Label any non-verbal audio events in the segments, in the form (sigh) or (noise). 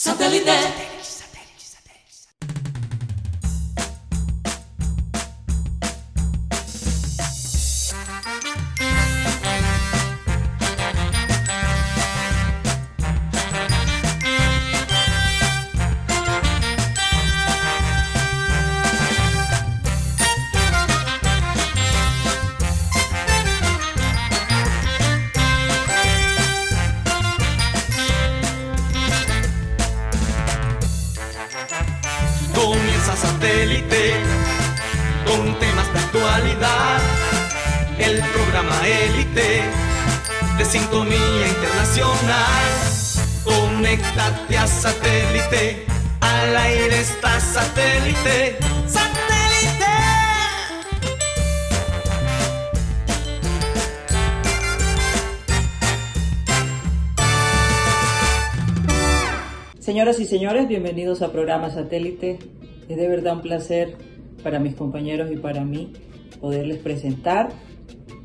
Satellite. Bienvenidos a programa Satélite. Es de verdad un placer para mis compañeros y para mí poderles presentar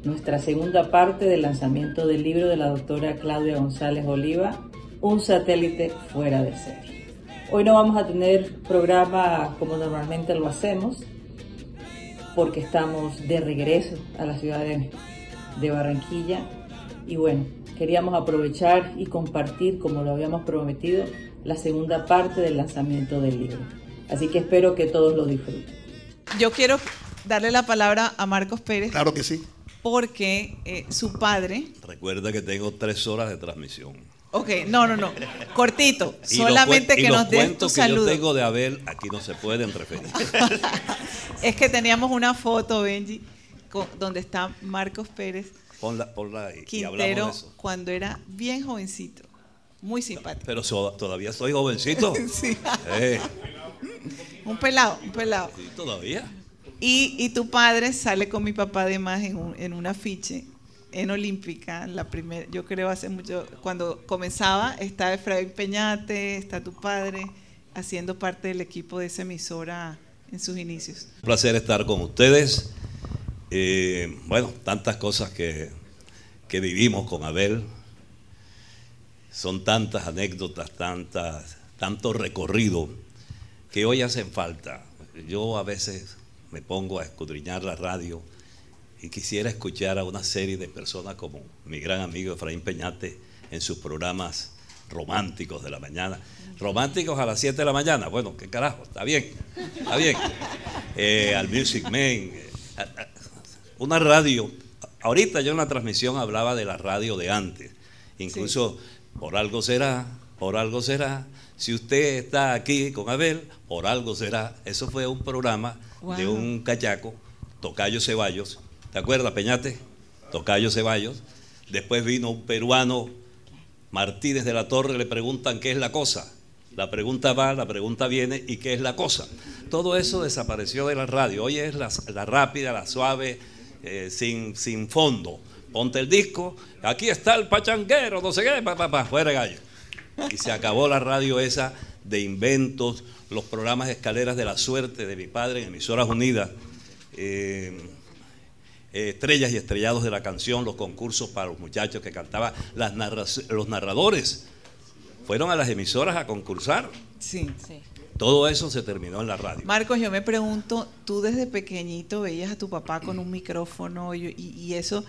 nuestra segunda parte del lanzamiento del libro de la doctora Claudia González Oliva, Un satélite fuera de serie. Hoy no vamos a tener programa como normalmente lo hacemos, porque estamos de regreso a la ciudad de, de Barranquilla y bueno, queríamos aprovechar y compartir, como lo habíamos prometido, la segunda parte del lanzamiento del libro. Así que espero que todos lo disfruten. Yo quiero darle la palabra a Marcos Pérez Claro que sí. porque eh, su padre. Recuerda que tengo tres horas de transmisión. Ok, no, no, no. Cortito. Y solamente y que nos des tu que saludo. yo tengo de Abel aquí no se pueden referir. (laughs) Es que teníamos una foto, Benji, con- donde está Marcos Pérez Ponla, ponla y hablamos Quintero de eso. cuando era bien jovencito. Muy simpático. Pero so- todavía soy jovencito. (laughs) Sí. Eh, Un pelado, un pelado. sí, todavía. Y, y tu padre sale con mi papá además en un, en un afiche en Olímpica, la primera, yo creo hace mucho, cuando comenzaba, estaba Efraín Peñate, está tu padre, haciendo parte del equipo de esa emisora en sus inicios. Un placer estar con ustedes. Eh, bueno, tantas cosas que, que vivimos con Abel. Son tantas anécdotas, tantas, tanto recorrido que hoy hacen falta. Yo a veces me pongo a escudriñar la radio y quisiera escuchar a una serie de personas como mi gran amigo Efraín Peñate en sus programas románticos de la mañana. Románticos a las 7 de la mañana. Bueno, qué carajo, está bien, está bien. Eh, al Music Man. eh, una radio. Ahorita yo en la transmisión hablaba de la radio de antes. Incluso por algo será, por algo será. Si usted está aquí con Abel, por algo será. Eso fue un programa de un cachaco, Tocayo Ceballos. ¿Te acuerdas, Peñate? Tocayo Ceballos. Después vino un peruano, Martínez de la Torre, le preguntan qué es la cosa. La pregunta va, la pregunta viene y qué es la cosa. Todo eso desapareció de la radio. Hoy es la, la rápida, la suave, eh, sin, sin fondo. Ponte el disco, aquí está el pachanguero, no sé qué, pa, pa, pa, fuera gallo. Y se acabó la radio esa de inventos, los programas escaleras de la suerte de mi padre en emisoras unidas. eh, eh, estrellas y estrellados de la canción, los concursos para los muchachos que cantaban, las narra- los narradores fueron a las emisoras a concursar. Sí. Todo eso se terminó en la radio. Marcos, yo me pregunto, tú desde pequeñito veías a tu papá con un micrófono y, y- y eso,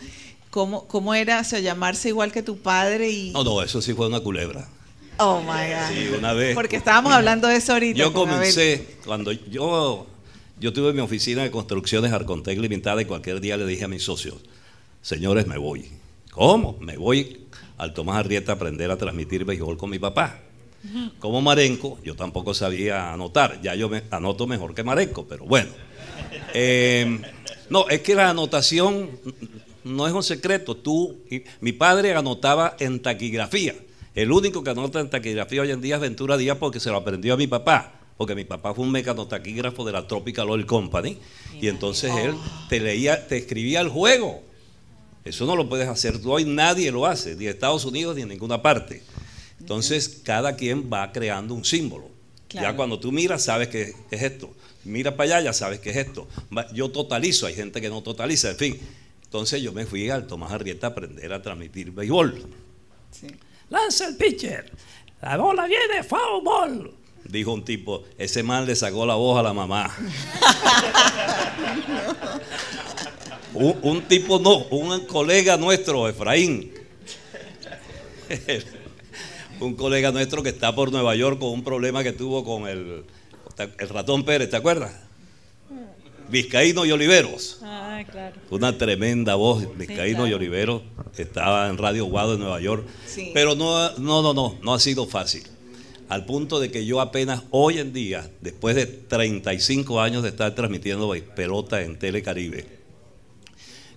¿cómo, ¿cómo era o sea, llamarse igual que tu padre? Y, No, no, eso sí fue una culebra. Oh my God. Sí, una vez. Porque estábamos hablando de eso ahorita. Yo comencé, cuando yo, yo tuve mi oficina de construcciones Arcontec Limitada y cualquier día le dije a mis socios, señores, me voy. ¿Cómo? Me voy al Tomás Arrieta a aprender a transmitir béisbol con mi papá. Como Marenco, yo tampoco sabía anotar, ya yo me anoto mejor que Marenco, pero bueno. Eh, no, es que la anotación no es un secreto. Tú, y- mi padre anotaba en taquigrafía. El único que anota en taquigrafía hoy en día es Ventura Díaz porque se lo aprendió a mi papá. Porque mi papá fue un mecanotaquígrafo de la Tropical Oil Company. Y entonces él te leía, te escribía el juego. Eso no lo puedes hacer tú hoy, nadie lo hace, ni en Estados Unidos ni en ninguna parte. Entonces, cada quien va creando un símbolo. Claro. Ya cuando tú miras, sabes que es esto. Mira para allá, ya sabes que es esto. Yo totalizo, hay gente que no totaliza, en fin. Entonces yo me fui al Tomás Arrieta a aprender a transmitir béisbol. Sí. Lanza el pitcher. La bola viene, foul Dijo un tipo, ese man le sacó la voz a la mamá. (laughs) un, un tipo no, un colega nuestro, Efraín. un colega nuestro que está por Nueva York con un problema que tuvo con el, el ratón Pérez, ¿te acuerdas? Vizcaíno y Oliveros. Ah, claro. Una tremenda voz, Vizcaíno y Oliveros. Estaba en Radio Guado de Nueva York. Pero no, no, no, no, no ha sido fácil. Al punto de que yo apenas hoy en día, después de 35 años de estar transmitiendo pelota en Telecaribe,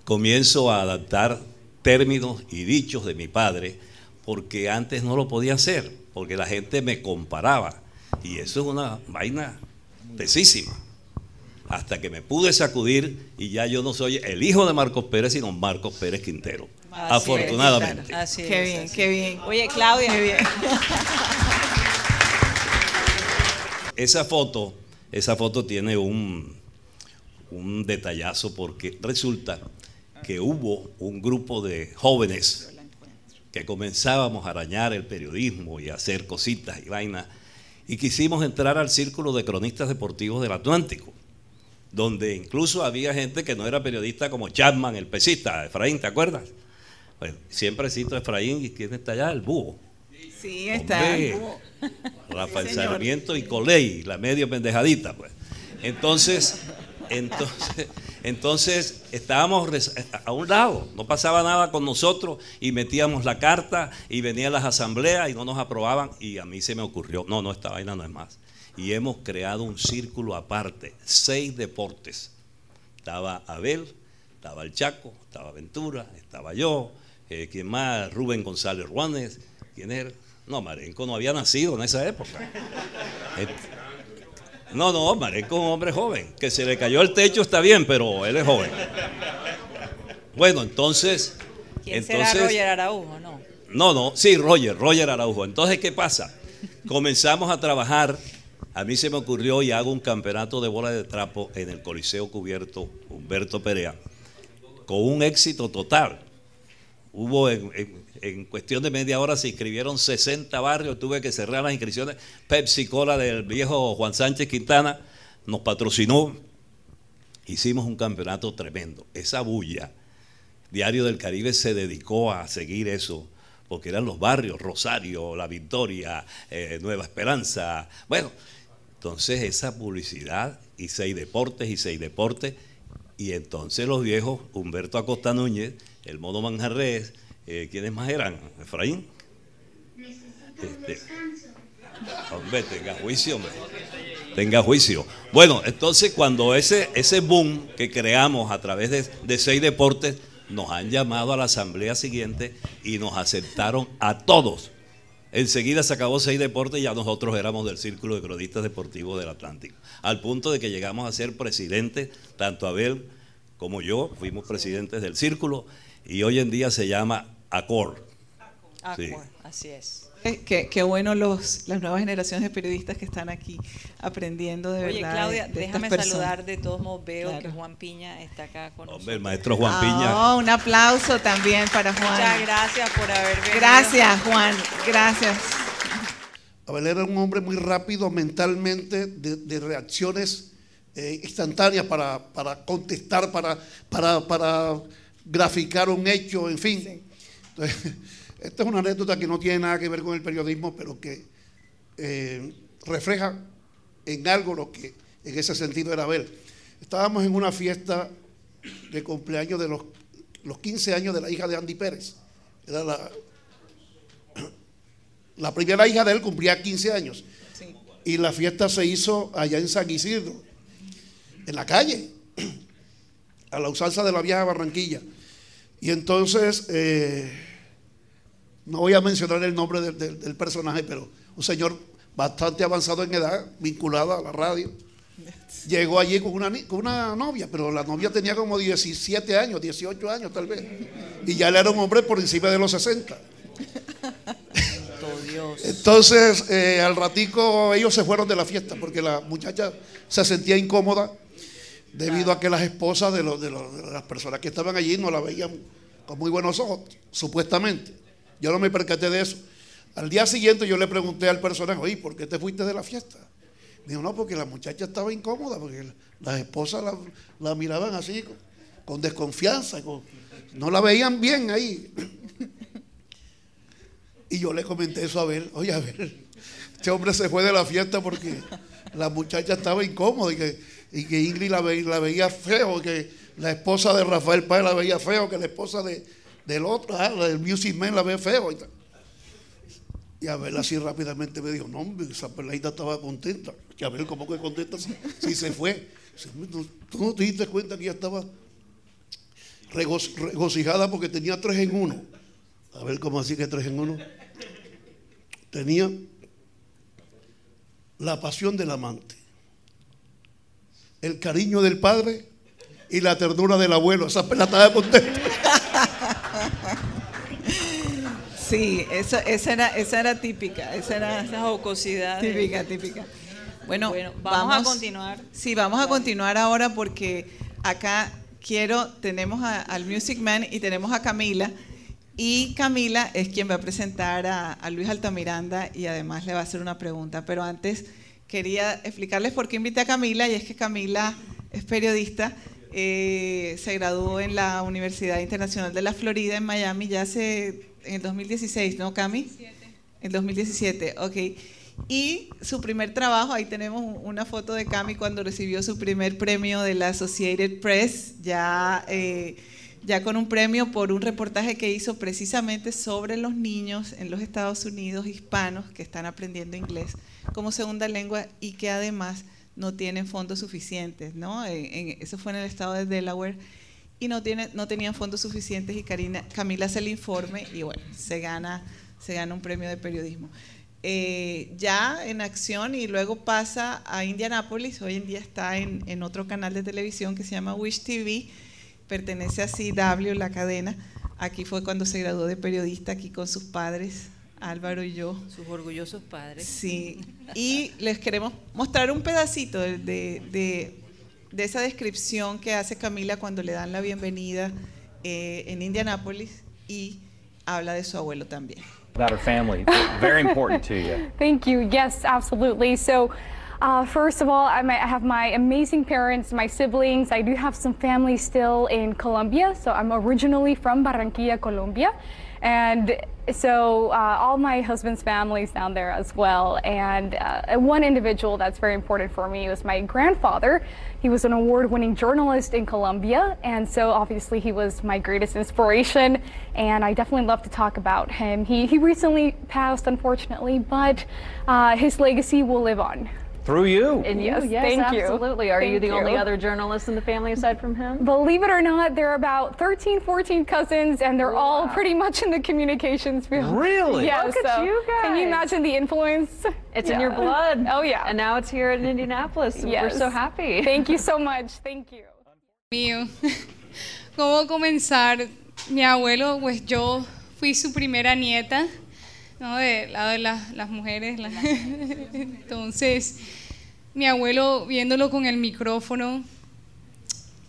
comienzo a adaptar términos y dichos de mi padre, porque antes no lo podía hacer, porque la gente me comparaba. Y eso es una vaina pesísima hasta que me pude sacudir y ya yo no soy el hijo de Marcos Pérez, sino Marcos Pérez Quintero. afortunadamente. Así qué bien, qué bien. Oye, Claudia. Qué bien. (laughs) esa foto, esa foto tiene un, un detallazo porque resulta que hubo un grupo de jóvenes que comenzábamos a arañar el periodismo y a hacer cositas y vainas y quisimos entrar al círculo de cronistas deportivos del Atlántico donde incluso había gente que no era periodista como Chapman, el pesista, Efraín, ¿te acuerdas? Bueno, siempre cito a Efraín y quién está allá, el búho. Sí, está el búho. Rafael Sarmiento y Coley, la medio pendejadita, pues. Entonces, entonces, entonces estábamos a un lado, no pasaba nada con nosotros y metíamos la carta y venían las asambleas y no nos aprobaban y a mí se me ocurrió, no, no, esta vaina no es más y hemos creado un círculo aparte, seis deportes. Estaba Abel, estaba el Chaco, estaba Ventura, estaba yo, eh, ¿quién más? Rubén González Ruanes, ¿quién era? No, Marenco no había nacido en esa época. Eh, no, no, Marenco es un hombre joven. Que se le cayó el techo está bien, pero él es joven. Bueno, entonces. ¿Quién entonces, será Roger Araujo, no? No, no, sí, Roger, Roger Araujo. Entonces, ¿qué pasa? Comenzamos a trabajar a mí se me ocurrió y hago un campeonato de bola de trapo en el Coliseo Cubierto Humberto Perea, con un éxito total. Hubo en, cuestión de media hora se inscribieron 60 barrios, tuve que cerrar las inscripciones. Pepsi Cola del viejo Juan Sánchez Quintana nos patrocinó. Hicimos un campeonato tremendo. Esa bulla, Diario del Caribe se dedicó a seguir eso porque eran los barrios, Rosario, La Victoria, eh, Nueva Esperanza. Bueno, entonces esa publicidad y seis deportes y seis deportes. Y entonces los viejos, Humberto Acosta Núñez, el modo Manjarres, eh, ¿quiénes más eran? Efraín. Este, hombre, tenga juicio, hombre. Tenga juicio. Bueno, entonces cuando ese, ese boom que creamos a través de, de seis deportes, nos han llamado a la asamblea siguiente y nos aceptaron a todos Enseguida se acabó seis deportes y ya nosotros éramos del Círculo de Cronistas Deportivos del Atlántico. Al punto de que llegamos a ser presidentes, tanto Abel como yo, fuimos presidentes del Círculo y hoy en día se llama ACOR. ACOR, así es. Qué, bueno los, las nuevas generaciones de periodistas que están aquí aprendiendo de Oye, verdad. Claudia, déjame saludar de todos modos. Veo que Juan Piña está acá con nosotros. el maestro Juan Piña. Ah, un aplauso también para Juan. Muchas gracias por haber venido. Gracias, Juan. Gracias. Abel era un hombre muy rápido mentalmente, de, reacciones eh, instantáneas para, contestar, para, para, para graficar un hecho, en fin. Entonces, esta es una anécdota que no tiene nada que ver con el periodismo, pero que eh, refleja en algo lo que en ese sentido era ver. Estábamos en una fiesta de cumpleaños de los, los 15 años de la hija de Andy Pérez. Era la, (coughs) la primera hija de él cumplía 15 años. Y la fiesta se hizo allá en San Isidro, en la calle, (coughs) a la usanza de la vieja Barranquilla. Y entonces eh, no voy a mencionar el nombre del, personaje, pero un señor bastante avanzado en edad, vinculado a la radio. Llegó allí con una, con una novia, pero la novia tenía como 17 años, 18 años tal vez. Y ya él era un hombre por encima de los 60. Entonces, eh, al ratico ellos se fueron de la fiesta porque la muchacha se sentía incómoda debido a que las esposas de, de las personas que estaban allí no la veían con muy buenos ojos, supuestamente. Yo no me percaté de eso. Al día siguiente yo le pregunté al personaje, oye, ¿por qué te fuiste de la fiesta? Dijo, no, porque la muchacha estaba incómoda, porque las esposas la, miraban así, con, desconfianza, no la veían bien ahí. (laughs) Y yo le comenté eso a ver, oye, a ver, este hombre se fue de la fiesta porque la muchacha estaba incómoda y que, y que Ingrid la, la veía feo, que la esposa de Rafael Páez la veía feo, que la esposa de, del otro, ah, del Music Man la ve feo. Y, a ver así rápidamente me dijo, no, hombre, esa peladita estaba contenta. Que a ver cómo que contenta si, se fue. Tú no te diste cuenta que ella estaba regocijada porque tenía tres en uno. A ver cómo así que tres en uno. Tenía la pasión del amante, el cariño del padre y la ternura del abuelo. Esa pelada estaba contenta. Sí, esa, era, esa era típica, esa era esa jocosidad. Típica, típica. Bueno, vamos, a continuar. Sí, vamos a continuar ahora porque acá quiero, tenemos al Music Man y tenemos a Camila. Y Camila es quien va a presentar a, a, Luis Altamiranda y además le va a hacer una pregunta. Pero antes quería explicarles por qué invité a Camila y es que Camila es periodista eh, se graduó en la Universidad Internacional de la Florida en Miami ya hace, en el 2016, ¿no, Cami? En 2017, ok. Y su primer trabajo, ahí tenemos una foto de Cami cuando recibió su primer premio de la Associated Press, ya, eh, ya con un premio por un reportaje que hizo precisamente sobre los niños en los Estados Unidos hispanos que están aprendiendo inglés como segunda lengua y que además no tienen fondos suficientes, ¿no? eso fue en el estado de Delaware y no, tiene, no tenían fondos suficientes y Karina, Camila hace el informe y bueno, se gana, se gana un premio de periodismo. Eh, ya en acción y luego pasa a Indianápolis, hoy en día está en, en, otro canal de televisión que se llama Wish TV, pertenece a CW, la cadena, aquí fue cuando se graduó de periodista, aquí con sus padres, Álvaro y yo. Sus orgullosos padres. Sí, y les queremos mostrar un pedacito de, de, de, esa descripción que hace Camila cuando le dan la bienvenida eh, en Indianápolis y habla de su abuelo también. About her family, very important to you. (laughs) Thank you. Yes, absolutely. So. Uh, first of all, I, I, have my amazing parents, my siblings. I do have some family still in Colombia. So I'm originally from Barranquilla, Colombia. And so uh, all my husband's family's down there as well. And uh, one individual that's very important for me was my grandfather. He was an award-winning journalist in Colombia, and so obviously he was my greatest inspiration. And I definitely love to talk about him. He he recently passed, unfortunately, but uh, his legacy will live on. Through you. And you, yes, thank absolutely. you. Absolutely. Are thank you the you. only other journalist in the family aside from him? Believe it or not, there are about 13, 14 cousins, and they're wow. all pretty much in the communications field. Really? Yeah. Look so at you guys. Can you imagine the influence? It's yeah. in your blood. Oh, yeah. And now it's here in Indianapolis. Yes. We're so happy. Thank you so (laughs) much. Thank you. Mío. (laughs) ¿Cómo comenzar? Mi abuelo, pues yo fui su primera nieta, ¿no? Del lado de la, las mujeres. La... (laughs) Entonces mi abuelo viéndolo con el micrófono.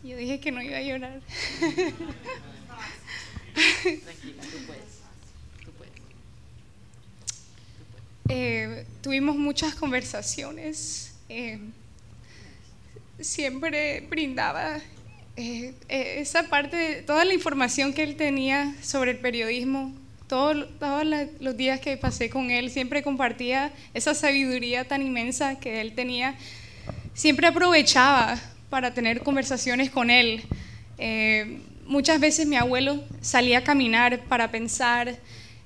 Yo dije que no iba a llorar. (laughs) Eh, tuvimos muchas conversaciones. Eh, siempre brindaba eh, esa parte, de, toda la información que él tenía sobre el periodismo todos, los días que pasé con él, siempre compartía esa sabiduría tan inmensa que él tenía. Siempre aprovechaba para tener conversaciones con él. Eh, muchas veces mi abuelo salía a caminar para pensar,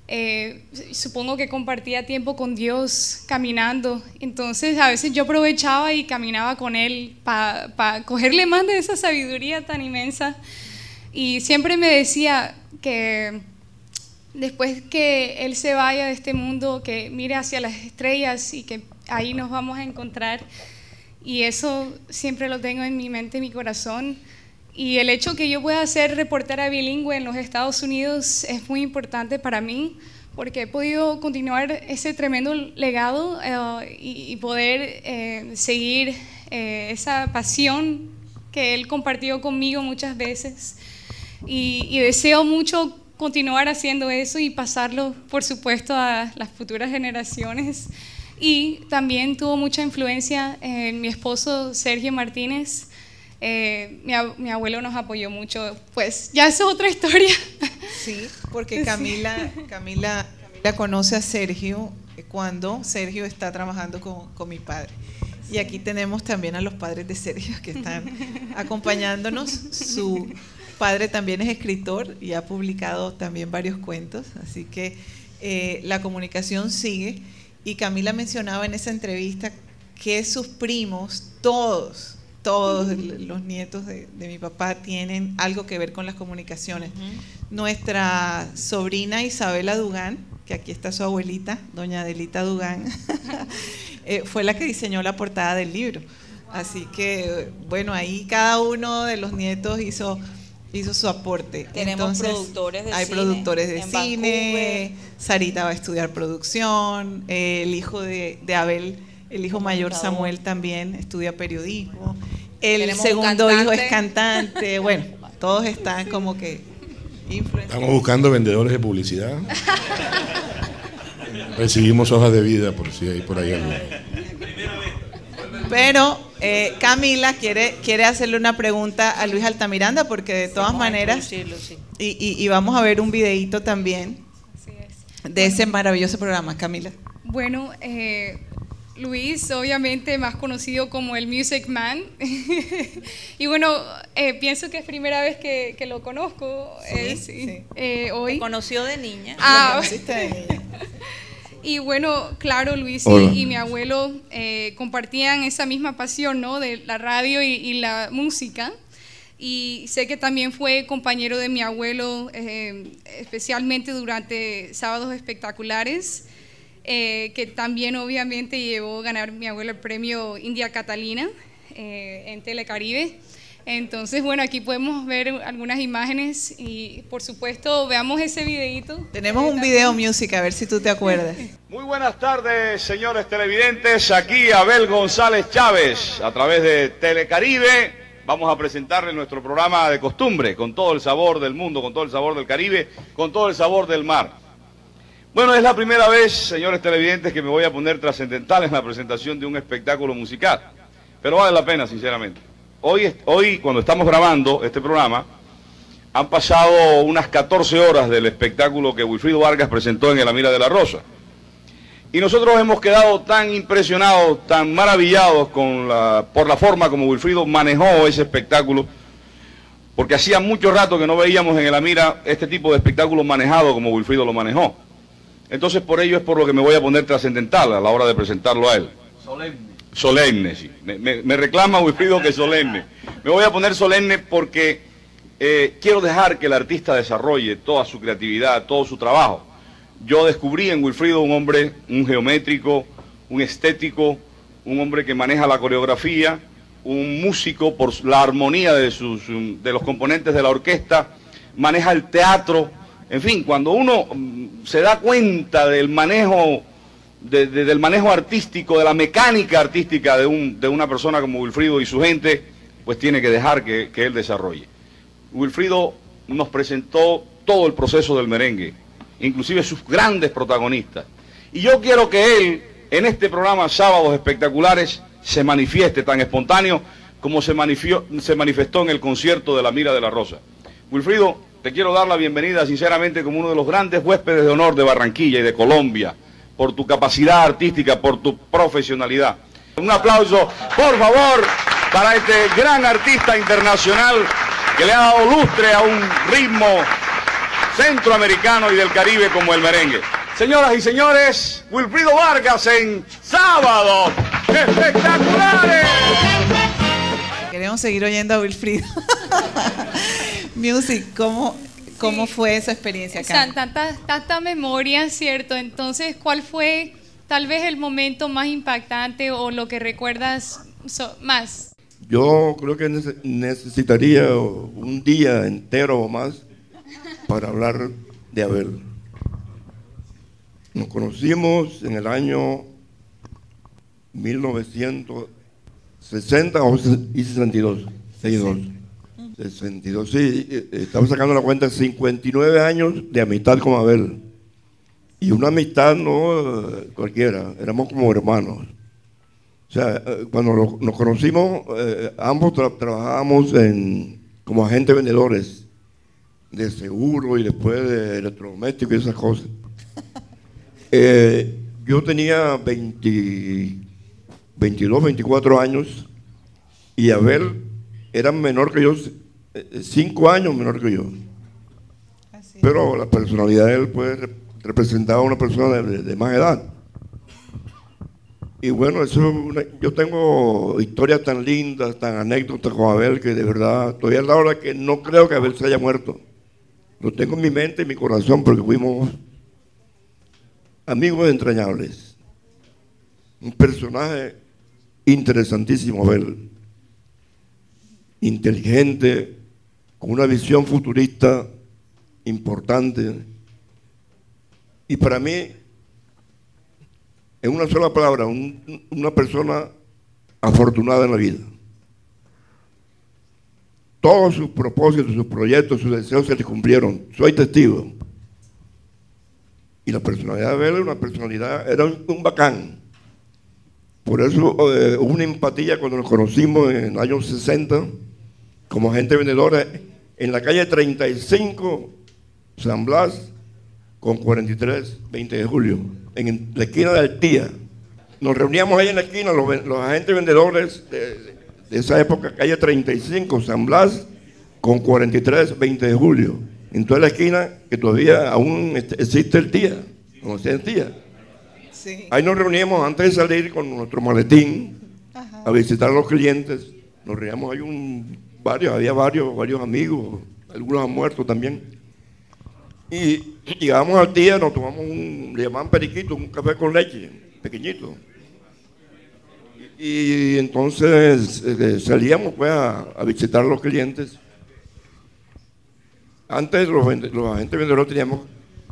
eh, supongo que compartía tiempo con Dios caminando, entonces a veces yo aprovechaba y caminaba con él para cogerle más de esa sabiduría tan inmensa. Y siempre me decía que después que Él se vaya de este mundo, que mire hacia las estrellas y que ahí nos vamos a encontrar. Y eso siempre lo tengo en mi mente, en mi corazón. Y el hecho que yo pueda ser reportera bilingüe en los Estados Unidos es muy importante para mí, porque he podido continuar ese tremendo legado eh, y, poder eh, seguir eh, esa pasión que él compartió conmigo muchas veces. Y, y deseo mucho continuar haciendo eso y pasarlo, por supuesto, a las futuras generaciones. Y también tuvo mucha influencia en mi esposo Sergio Martínez. Eh, mi, mi, abuelo nos apoyó mucho. Pues ya es otra historia. Sí, porque (laughs) Camila, Camila, Camila conoce a Sergio cuando Sergio está trabajando con, con mi padre. Y aquí tenemos también a los padres de Sergio que están (laughs) acompañándonos. Su padre también es escritor y ha publicado también varios cuentos, así que eh, la comunicación sigue. Y Camila mencionaba en esa entrevista que sus primos, todos, todos los nietos de, mi papá tienen algo que ver con las comunicaciones. Nuestra sobrina Isabela Dugán, que aquí está su abuelita, doña Adelita Dugán, (laughs) eh, fue la que diseñó la portada del libro. Así que, bueno, ahí cada uno de los nietos hizo hizo su aporte. Tenemos productores de hay cine. Hay productores de cine. Sarita va a estudiar producción. el hijo de, Abel, el hijo mayor Samuel también estudia periodismo. El segundo hijo es cantante. bueno, (laughs) todos están como que Estamos buscando vendedores de publicidad. (laughs) Recibimos hojas de vida por si hay por ahí algo. Pero eh, Camila quiere, quiere hacerle una pregunta a Luis Altamiranda porque de todas maneras, y, vamos a ver un videíto también de ese maravilloso programa, Camila. Bueno, eh, Luis, obviamente más conocido como el Music Man. (laughs) y bueno, eh, pienso que es primera vez que, lo conozco. Sí, hoy. conoció de niña. Ah, de niña. (laughs) Y bueno, claro, Luis y, mi abuelo eh, compartían esa misma pasión, ¿no? De la radio y, la música. Y sé que también fue compañero de mi abuelo, eh, especialmente durante sábados espectaculares, eh, que también obviamente llevó a ganar mi abuelo el premio India Catalina en Telecaribe. Entonces, bueno, aquí podemos ver algunas imágenes y por supuesto veamos ese videito. Tenemos un video music, a ver si tú te acuerdas. (laughs) Muy buenas tardes, señores televidentes. Aquí Abel González Chávez, a través de Telecaribe. Vamos a presentarle nuestro programa de costumbre, con todo el sabor del mundo, con todo el sabor del Caribe, con todo el sabor del mar. Bueno, es la primera vez, señores televidentes, que me voy a poner trascendental en la presentación de un espectáculo musical. Pero vale la pena, sinceramente. Hoy, hoy, cuando estamos grabando este programa, han pasado unas 14 horas del espectáculo que Wilfrido Vargas presentó en el Mira de la Rosa. Y nosotros hemos quedado tan impresionados, tan maravillados por la forma como Wilfrido manejó ese espectáculo, porque hacía mucho rato que no veíamos en el Amira este tipo de espectáculo manejado como Wilfrido lo manejó. Entonces por ello es por lo que me voy a poner trascendental a la hora de presentarlo a él. Sí. Me, reclama Wilfrido que solemne. Me voy a poner solemne porque eh, quiero dejar que el artista desarrolle toda su creatividad, todo su trabajo. Yo descubrí en Wilfrido un hombre, un geométrico, un estético, un hombre que maneja la coreografía, un músico por la armonía de, sus, de los componentes de la orquesta, maneja el teatro. En fin, cuando uno mm, se da cuenta del manejo del manejo artístico, de la mecánica artística de, un, de, una persona como Wilfrido y su gente, pues tiene que dejar que, que, él desarrolle. Wilfrido nos presentó todo el proceso del merengue, inclusive sus grandes protagonistas. Y yo quiero que él, en este programa Sábados Espectaculares, se manifieste tan espontáneo como se, se manifestó en el concierto de la Mira de la Rosa. Wilfrido, te quiero dar la bienvenida sinceramente como uno de los grandes huéspedes de honor de Barranquilla y de Colombia por tu capacidad artística, por tu profesionalidad. Un aplauso, por favor, para este gran artista internacional que le ha dado lustre a un ritmo centroamericano y del Caribe como el merengue. Señoras y señores, Wilfrido Vargas en Sábado Espectaculares. Queremos seguir oyendo a Wilfrido. (laughs) Music, ¿cómo, ¿Cómo fue esa experiencia acá? Tanta, tanta memoria, ¿cierto? Entonces, ¿cuál fue tal vez el momento más impactante o lo que recuerdas más? Yo creo que necesitaría un día entero o más para hablar de Abel. Nos conocimos en el año 1960 y 62, 62. 62, sí, eh, estamos sacando la cuenta, 59 años de amistad con Abel. Y una amistad no cualquiera, éramos como hermanos. O sea, eh, cuando lo- nos conocimos, eh, ambos tra- trabajábamos en, como agentes vendedores de seguro y después de electrodomésticos y esas cosas. (laughs) Eh, yo tenía 20 22, 24 años y Abel era menor que yo, cinco años menor que yo. Pero la personalidad de él pues rep- representaba a una persona de, más edad. Y bueno, eso es yo tengo historias tan lindas, tan anécdotas con Abel que de verdad estoy a la hora que no creo que Abel se haya muerto. Lo tengo en mi mente y mi corazón porque fuimos amigos entrañables. Un personaje interesantísimo, Abel. Inteligente, con una visión futurista importante. Y para mí, en una sola palabra, un- una persona afortunada en la vida. Todos sus propósitos, sus proyectos, sus deseos se les cumplieron. Soy testigo. Y la personalidad de Abel era una personalidad, era un, bacán. Por eso eh, hubo una empatía cuando nos conocimos en los años 60 como agente vendedora en la calle 35 San Blas con 43 20 de julio en la esquina de Altía. Nos reuníamos ahí en la esquina los, agentes vendedores de, de esa época, calle 35 San Blas con 43 20 de julio. En toda la esquina que todavía aún este- existe el tía, conocía el tía. Ahí nos reuníamos antes de salir con nuestro maletín a visitar a los clientes. Nos reuníamos ahí un, varios, había varios, varios amigos, algunos han muerto también. Y llegamos al día, nos tomamos un, le llamaban periquito, un café con leche, pequeñito. Y, entonces eh, salíamos pues a, visitar a los clientes. Antes los, los agentes vendedores teníamos,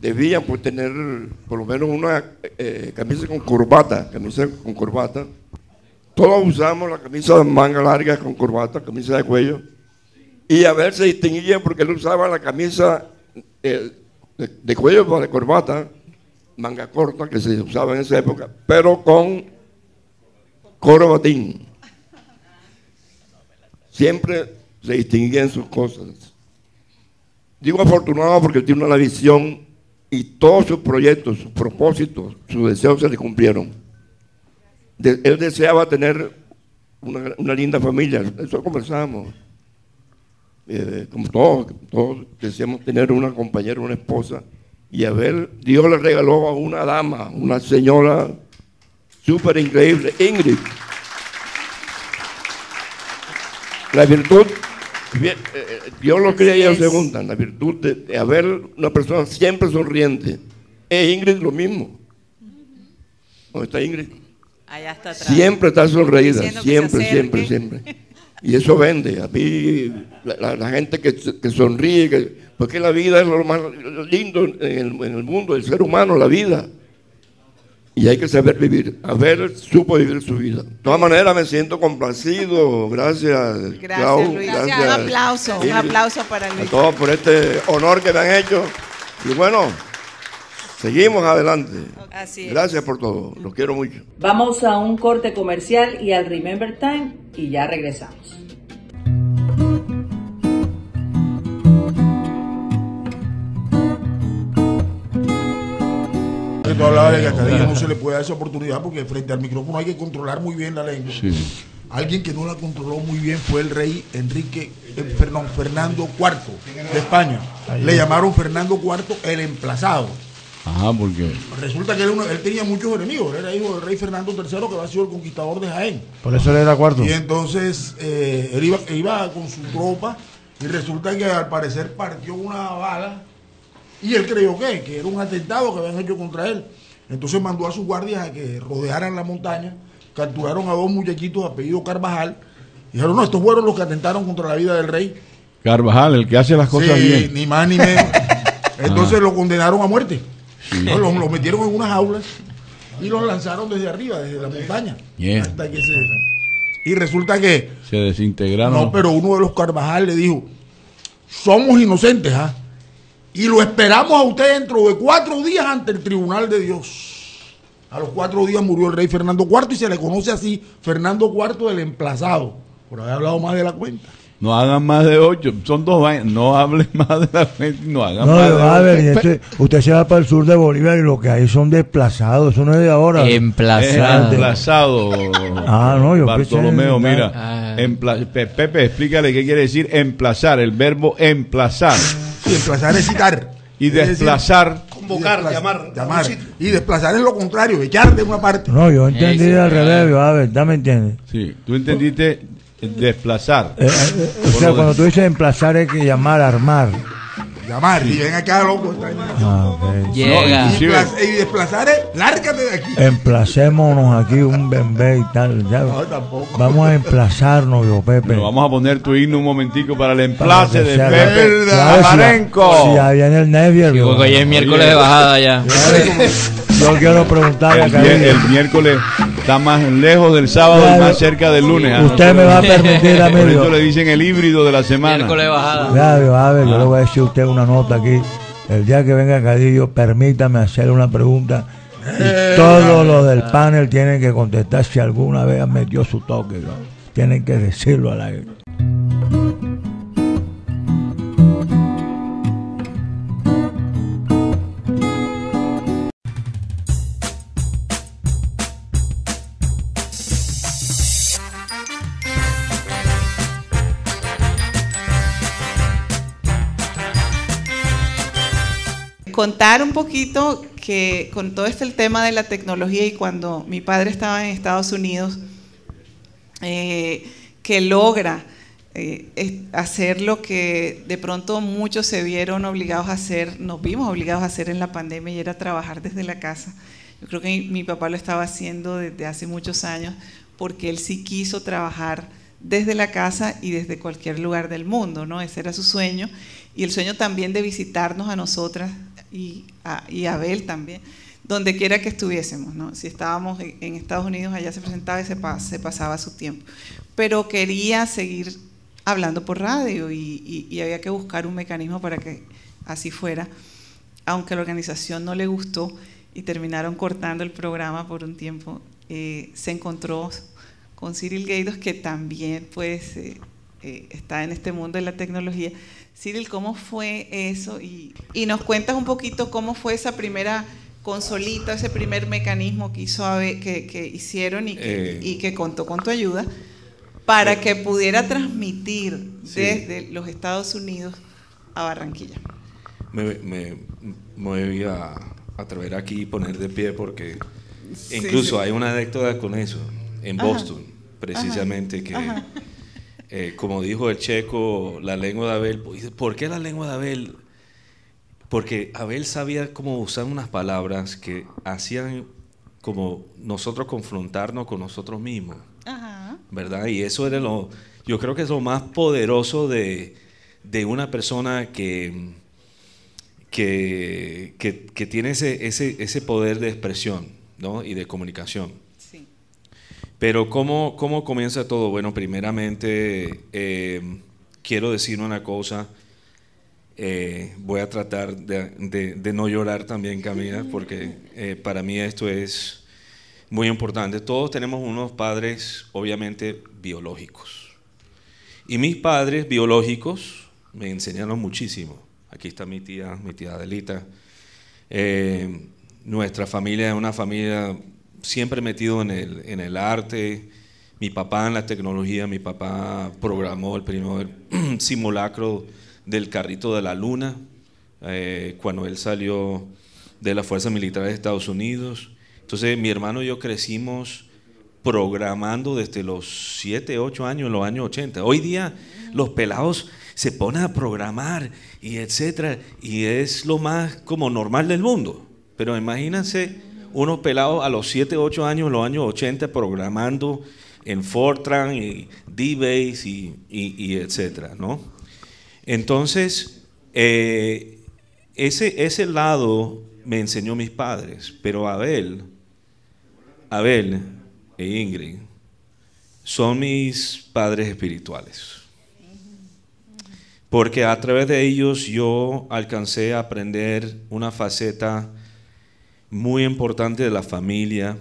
debían pues tener por lo menos una eh, camisa con corbata, camisa con corbata. Todos usamos la camisa de manga larga con corbata, camisa de cuello. Y a ver se distinguía porque él usaba la camisa eh, de, cuello para corbata, manga corta, que se usaba en esa época, pero con corbatín. Siempre se distinguía en sus cosas. Digo afortunado porque tiene una visión y todos sus proyectos, sus propósitos, sus deseos se le cumplieron. De- él deseaba tener una, una linda familia, eso conversamos. Eh, como todos, todos deseamos tener una compañera, una esposa. Y a ver, Dios le regaló a una dama, una señora súper increíble, Ingrid. La virtud, eh, eh, Dios lo crea y Así se es. juntan, la virtud de, de haber una persona siempre sonriente. E Ingrid lo mismo. ¿Dónde está Ingrid? Allá está atrás. Siempre está sonreída, siempre, siempre, siempre. Y eso vende. A mí, la, la- la gente que, que sonríe, que- porque la vida es lo más lindo en el, en el mundo, el ser humano, la vida. Y hay que saber vivir. A ver, supo vivir su vida. De todas maneras, me siento complacido. Gracias, Gracias, Clau, Luis. gracias, un aplauso, un aplauso para A Luis. todos por este honor que me han hecho. Y bueno, seguimos adelante. Así es. Gracias por todo. Los quiero mucho. Vamos a un corte comercial y al Remember Time y ya regresamos. Tú hablabas de que a Cadilla no se le puede dar esa oportunidad porque frente al micrófono hay que controlar muy bien la lengua. Alguien que no la controló muy bien fue el rey Enrique eh, Fernando IV de España. Le llamaron Fernando IV el emplazado. Ajá, porque. Resulta que él, tenía muchos enemigos. Él era hijo del rey Fernando III, que había sido el conquistador de Jaén. Por eso él era cuarto. Y entonces eh, él iba, iba con su tropa y resulta que al parecer partió una bala y él creyó que, que era un atentado que habían hecho contra él. Entonces mandó a sus guardias a que rodearan la montaña, capturaron a dos muchachitos apellido Carvajal y dijeron, no, estos fueron los que atentaron contra la vida del rey. Carvajal, el que hace las cosas Sí, bien. ni más ni menos. (laughs) Entonces lo condenaron a muerte. Entonces, Los, los metieron en unas aulas y los lanzaron desde arriba, desde la montaña. Hasta que se Y resulta que Se desintegraron. no, pero uno de los Carvajal le dijo, somos inocentes, ¿ah? Y lo esperamos a usted dentro de cuatro días ante el tribunal de Dios. A los cuatro días murió el rey Fernando IV y se le conoce así, Fernando IV el emplazado, por haber hablado más de la cuenta. No hagan más de ocho. Son dos vainas. No hablen (laughs) más de la gente. No hagan No, más de a ver, y ocho. este- usted se va para el sur de Bolivia y lo que hay son desplazados, eso no es de ahora. Emplazado. Emplazado. Ah, no, yo pensé Bartolomeo, en- mira. Ah. empla- Pe- Pepe, explícale qué quiere decir emplazar. El verbo emplazar. Sí, emplazar es citar. Y Es decir, desplazar. Convocar, Desplazar, llamar. llamar. Y desplazar es lo contrario, echar de una parte. No, yo entendí al revés, a ver, ¿ya me entiendes? Sí, tú entendiste desplazar. Eh, eh, o sea, cuando tú dices emplazar hay que llamar, armar. Llamar, y ven acá, loco. Ah, ok. Llega. Y, desplazar es, lárgate de aquí. Emplacémonos aquí un bembé y tal. ya. No, tampoco. Vamos a emplazarnos, yo, Pepe. Pero vamos a poner tu himno un momentico para el emplace de Pepe Claro, si ya- Amarenco. Si ya viene el Nevier. Digo que hoy es miércoles de bajada ya. (laughs) Yo quiero preguntarle a El, Carolina. el miércoles está más lejos del sábado y más cerca del lunes. ¿ah? Usted me va a permitir a mí, Por yo- eso le dicen el híbrido de la semana. Miércoles de bajada. Yo, a ver, yo Ah. le voy a decir a usted una nota aquí. El día que venga Cadillo, permítame hacerle una pregunta. Y todos los del panel tienen que contestar si alguna vez han metido su toque. ¿no? Tienen que decirlo al aire. Contar un poquito que con todo este el tema de la tecnología y cuando mi padre estaba en Estados Unidos, eh, que logra eh, hacer lo que de pronto muchos se vieron obligados a hacer, nos vimos obligados a hacer en la pandemia y era trabajar desde la casa. Yo creo que mi, mi papá lo estaba haciendo desde hace muchos años porque él sí quiso trabajar desde la casa y desde cualquier lugar del mundo, ¿no? Ese era su sueño y el sueño también de visitarnos a nosotras y a, y Abel también, donde quiera que estuviésemos, ¿no? Si estábamos en, Estados Unidos, allá se presentaba y se, se pasaba su tiempo. Pero quería seguir hablando por radio y, y- y había que buscar un mecanismo para que así fuera, aunque la organización no le gustó y terminaron cortando el programa por un tiempo, eh, se encontró con Cyril Gaidos, que también pues, eh, eh, está en este mundo de la tecnología. Cyril, ¿cómo fue eso? Y, y nos cuentas un poquito cómo fue esa primera consolita, ese primer mecanismo que, hizo Abe- que, que hicieron y que, Eh. y que contó con tu ayuda para que pudiera transmitir Sí. desde los Estados Unidos a Barranquilla. me, me- me voy a atrever aquí y poner de pie porque Sí, incluso sí. hay una anécdota con eso en Ajá. Boston, precisamente que, Ajá. Eh, como dijo el checo, la lengua de Abel, dice, ¿por qué la lengua de Abel? Porque Abel sabía cómo usar unas palabras que hacían como nosotros confrontarnos con nosotros mismos. Ajá. ¿verdad? Y eso era lo, yo creo que es lo más poderoso de, de una persona que, que, que, que tiene ese, ese, ese poder de expresión ¿no? y de comunicación. Pero ¿cómo, cómo comienza todo? Bueno, primeramente eh, quiero decir una cosa. Eh, voy a tratar de, no llorar también, Camila, porque eh, para mí esto es muy importante. Todos tenemos unos padres, obviamente, biológicos. Y mis padres biológicos me enseñaron muchísimo. Aquí está mi tía, mi tía Adelita. Nuestra familia es una familia siempre metido en el, en el arte. Mi papá en la tecnología, mi papá programó el primer (clears throat) simulacro del carrito de la luna eh, cuando él salió de la Fuerza Militar de Estados Unidos. Entonces mi hermano y yo crecimos programando desde los 7, 8 años, en los años 80. Hoy día los pelados se ponen a programar y etcétera, y es lo más como normal del mundo. Pero imagínense unos pelados a los 7, 8 años, los años 80, programando en Fortran y D-Base y, y- y etcétera, ¿no? Entonces, eh, ese, ese lado me enseñó mis padres, pero Abel, Abel e Ingrid son mis padres espirituales. Porque a través de ellos yo alcancé a aprender una faceta muy importante de la familia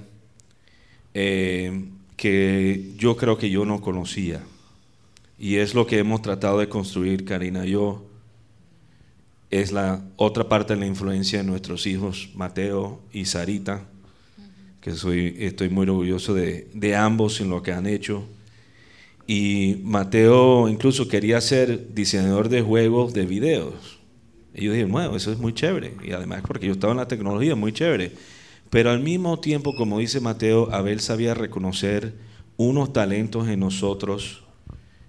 eh, que yo creo que yo no conocía. Y es lo que hemos tratado de construir, Karina y yo. Es la otra parte de la influencia de nuestros hijos, Mateo y Sarita, que soy, estoy muy orgulloso de, de ambos en lo que han hecho. Y Mateo incluso quería ser diseñador de juegos de videos. Y yo dije, bueno, eso es muy chévere. Y además porque yo estaba en la tecnología, muy chévere. Pero al mismo tiempo, como dice Mateo, Abel sabía reconocer unos talentos en nosotros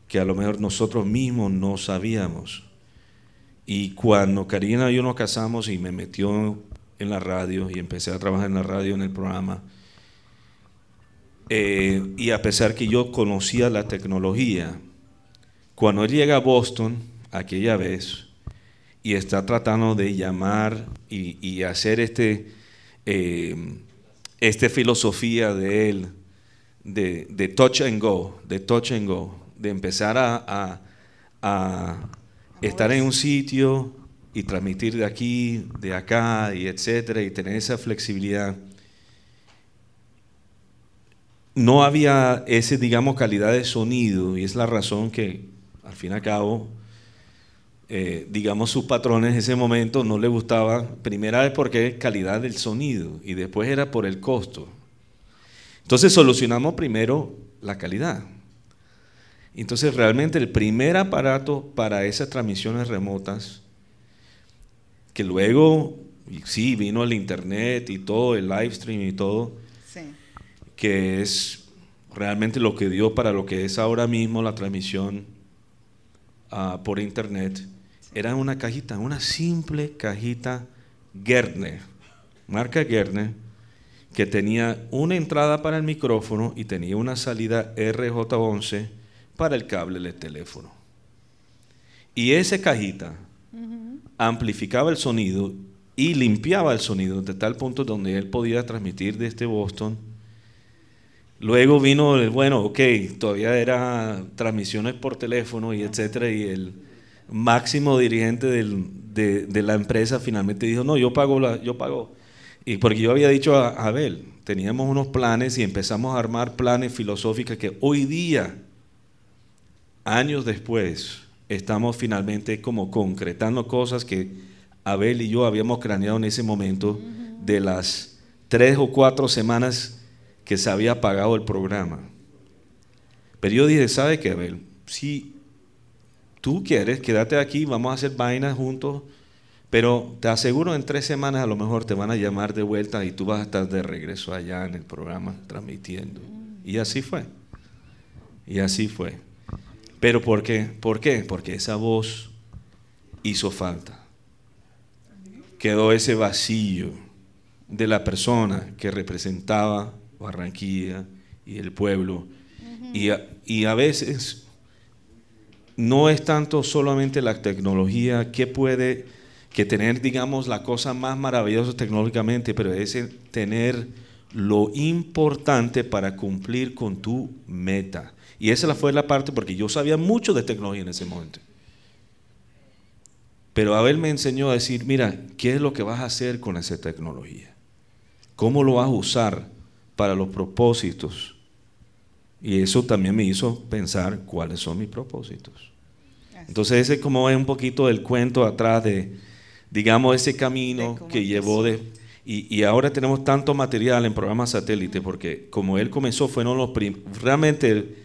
que a lo mejor nosotros mismos no sabíamos. Y cuando Karina y yo nos casamos y me metió en la radio y empecé a trabajar en la radio en el programa, eh, y a pesar que yo conocía la tecnología, cuando él llega a Boston, aquella vez, y está tratando de llamar y, y hacer este, eh, esta filosofía de él, de, de, touch and go, de touch and go, de empezar a, a, a estar en un sitio y transmitir de aquí, de acá, y etcétera, y tener esa flexibilidad. No había ese, digamos, calidad de sonido y es la razón que, al fin y al cabo, eh, digamos, sus patrones en ese momento no le gustaba, primera vez porque calidad del sonido y después era por el costo. Entonces solucionamos primero la calidad. Entonces realmente el primer aparato para esas transmisiones remotas, que luego, sí, vino el internet y todo, el live stream y todo, que es realmente lo que dio para lo que es ahora mismo la transmisión uh, por internet, era una cajita, una simple cajita Gerdner, marca Gerdner, que tenía una entrada para el micrófono y tenía una salida RJ11 para el cable del teléfono. Y esa cajita uh -huh. amplificaba el sonido y limpiaba el sonido de tal punto donde él podía transmitir desde Boston Luego vino el, bueno, ok, todavía era transmisiones por teléfono y etcétera, y el máximo dirigente del, de, de, la empresa finalmente dijo, no, yo pago, la, yo pago. Y porque yo había dicho a Abel, teníamos unos planes y empezamos a armar planes filosóficos que hoy día, años después, estamos finalmente como concretando cosas que Abel y yo habíamos craneado en ese momento de las tres o cuatro semanas que se había pagado el programa. Pero yo dije, ¿sabe qué, Abel? Si tú quieres, quédate aquí, vamos a hacer vainas juntos, pero te aseguro en tres semanas a lo mejor te van a llamar de vuelta y tú vas a estar de regreso allá en el programa transmitiendo. Y así fue. Y así fue. Pero ¿por qué? ¿Por qué? Porque esa voz hizo falta. Quedó ese vacío de la persona que representaba Barranquilla y el pueblo. y, a, y, a, veces no es tanto solamente la tecnología que puede que tener, digamos, la cosa más maravillosa tecnológicamente, pero es tener lo importante para cumplir con tu meta. Y esa fue la parte porque yo sabía mucho de tecnología en ese momento. Pero Abel me enseñó a decir, mira, ¿qué es lo que vas a hacer con esa tecnología? ¿Cómo lo vas a usar? para los propósitos. Y eso también me hizo pensar cuáles son mis propósitos. Entonces ese como es un poquito el cuento atrás de, digamos, ese camino que llevó de... Y, y, ahora tenemos tanto material en programas satélite, porque como él comenzó, fueron los realmente el,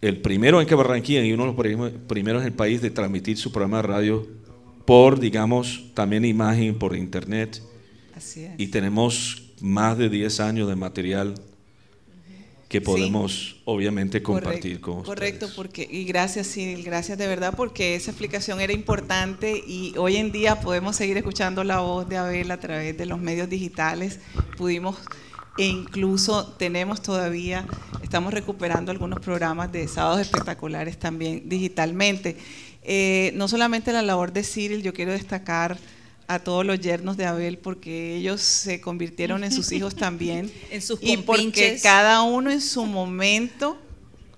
el, primero en que Barranquilla y uno de los primeros en el país de transmitir su programa de radio por, digamos, también imagen, por internet. Así es. Y tenemos más de 10 años de material que podemos sí. obviamente compartir correcto, con ustedes. Correcto, porque, y gracias, sí, gracias de verdad, porque esa explicación era importante y hoy en día podemos seguir escuchando la voz de Abel a través de los medios digitales. Pudimos e incluso tenemos todavía, estamos recuperando algunos programas de sábados espectaculares también digitalmente. Eh, no solamente la labor de Cyril, yo quiero destacar a todos los yernos de Abel porque ellos se convirtieron en sus hijos también (laughs) en sus y porque cada uno en su momento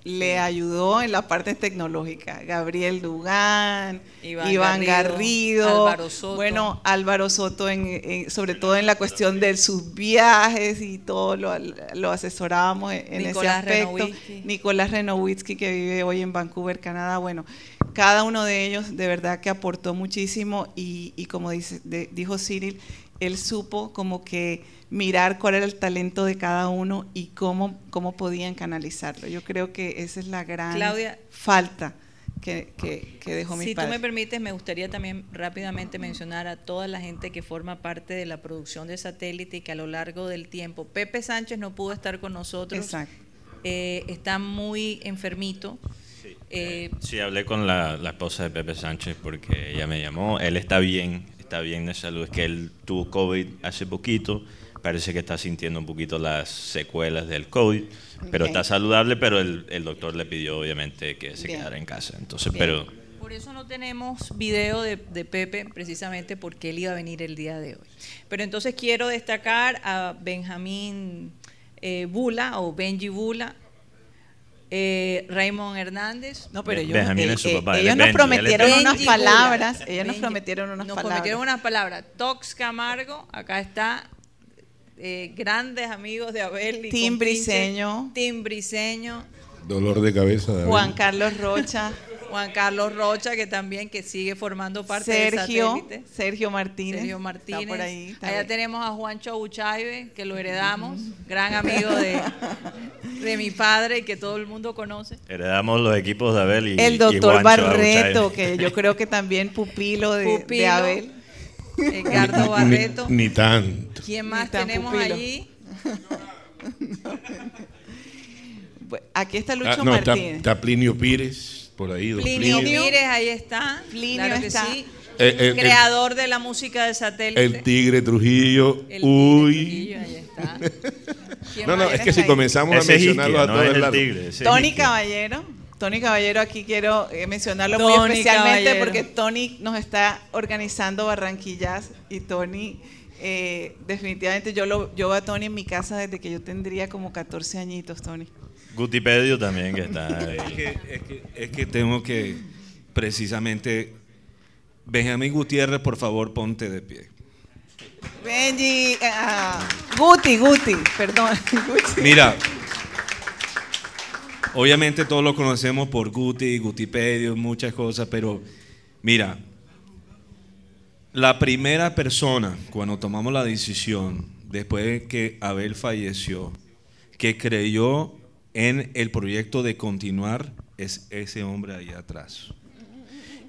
le ayudó en la parte tecnológica. Gabriel Dugán, Iván Iván, Garrido, Garrido, Álvaro Soto. bueno, Álvaro Soto, en, en- sobre todo en la cuestión de sus viajes y todo lo, lo asesorábamos en, ese aspecto. Nicolás Renowitzki, que vive hoy en Vancouver, Canadá. Bueno, cada uno de ellos de verdad que aportó muchísimo y, y como dice, de- dijo Cyril, él supo como que mirar cuál era el talento de cada uno y cómo, cómo podían canalizarlo. Yo creo que esa es la gran Claudia. falta que, que- que dejó mi Si tú padre. me permites, me gustaría también rápidamente mencionar a toda la gente que forma parte de la producción de satélite y que a lo largo del tiempo, Pepe Sánchez no pudo estar con nosotros, Exacto. Eh, está muy enfermito. Eh, Sí, hablé con la, la esposa de Pepe Sánchez porque ella me llamó. Él está bien, está bien de salud. Es que él tuvo COVID hace poquito. Parece que está sintiendo un poquito las secuelas del COVID, pero está saludable. Pero el, el doctor le pidió, obviamente, que se Bien. quedara en casa. Entonces, Bien. pero Por eso no tenemos video de, de Pepe, precisamente porque él iba a venir el día de hoy. Pero entonces quiero destacar a Benjamín eh, Bula o Benji Bula, eh, Raymond Hernández. No, pero ellos, Benjamín eh, es su eh, papá, ellos nos Benji, prometieron es unas Benji palabras, ellos nos Benji. prometieron unas Nos palabras. prometieron unas palabras. Tox Camargo, acá está. eh, grandes amigos de Abel y Tim. Briseño. Tim Briseño. Dolor de cabeza. Juan Carlos Rocha, Juan Carlos Rocha, que también que sigue formando parte Sergio, del satélite. Sergio Martínez, Sergio Martínez. está por ahí. está Allá bien. tenemos a Juancho Uchaibe, que lo heredamos, gran amigo de, de mi padre y que todo el mundo conoce. heredamos los equipos de Abel y El doctor Barreto, que yo creo que también pupilo de, de Pupilo. Abel. Edgardo Ni- Barreto. Ni, tanto. ¿Quién más tan tenemos pupilo. allí? (laughs) Aquí está Lucho Ah, no, está, Martínez. está Plinio Pires por ahí. don Plinio Plinio. Pires, ahí está. Plinio claro que está. sí. Eh, eh, el- Creador de la música del satélite. El Tigre Trujillo. El Uy. Trujillo, ahí está. ¿Quién No, no, es que si ahí? comenzamos a Ese es mencionarlo Isquia, a no todo es el el lado. tigre. Tony. Caballero. Tony Caballero, aquí quiero eh, mencionarlo muy especialmente Caballero. porque Tony nos está organizando Barranquillas y Tony, eh, definitivamente yo lo yo veo a Tony en mi casa desde que yo tendría como 14 añitos, Tony. Gutipedio también, que está ahí. Es que, es que- es que tengo que precisamente... Benjamín Gutiérrez, por favor, ponte de pie. Benji, eh, ah, Guti, Guti, perdón. (laughs) Guti. Mira, obviamente todos lo conocemos por Guti, Gutipedio, muchas cosas, pero mira, la primera persona cuando tomamos la decisión, después de que Abel falleció, que creyó en el proyecto de continuar, es ese hombre ahí atrás.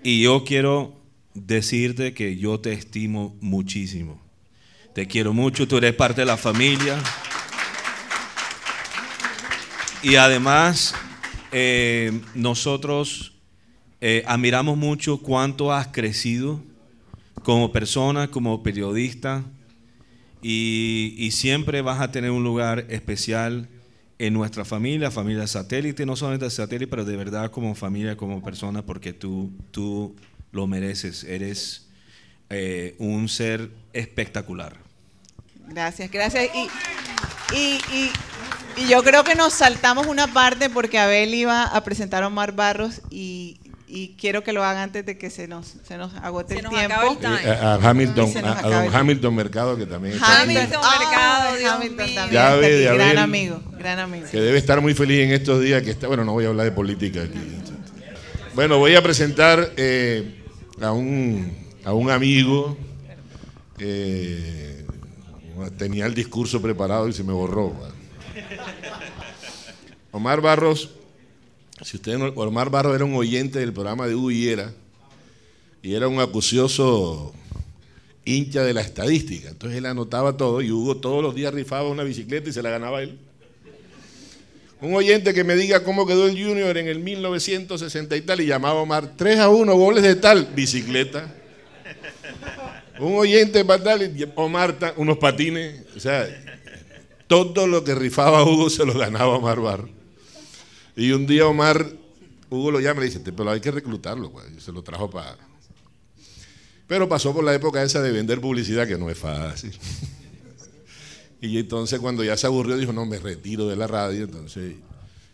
Y yo quiero decirte que yo te estimo muchísimo. Te quiero mucho, tú eres parte de la familia. Y además, eh, nosotros eh, admiramos mucho cuánto has crecido como persona, como periodista, y siempre vas a tener un lugar especial en nuestra familia, familia satélite, no solamente satélite, pero de verdad como familia, como persona, porque tú, tú lo mereces, eres eh, un ser espectacular. Gracias, gracias. Y, y, y, y yo creo que nos saltamos una parte porque Abel iba a presentar a Omar Barros y, y quiero que lo haga antes de que se nos, se nos agote Se el nos tiempo. acabe el time. Eh, a, a Hamilton, a, don Hamilton Mercado, que también está Hamilton Ah, Mercado, Dios Hamilton mío. también Ya ve, ya gran ve. amigo, gran amigo. que debe estar muy feliz en estos días que está. Bueno, no voy a hablar de política aquí. Bueno, voy a presentar eh, a, un, a un amigo. eh, tenía el discurso preparado y se me borró. Omar Barros, si ustedes Omar Barros era un oyente del programa de Higuera y era un acucioso hincha de la estadística. Entonces él anotaba todo y Hugo todos los días rifaba una bicicleta y se la ganaba él. Un oyente que me diga cómo quedó el Junior en el 1960 y tal y llamaba Omar 3 a 1, goles de tal, bicicleta. Un oyente para tal Omar unos patines, o sea, todo lo que rifaba Hugo se lo ganaba Omar Barros. Y un día Omar, Hugo lo llama y le dice, pero hay que reclutarlo, pues", y se lo trajo para... Pero pasó por la época esa de vender publicidad, que no es fácil. (laughs) Y entonces cuando ya se aburrió dijo, no, me retiro de la radio. Entonces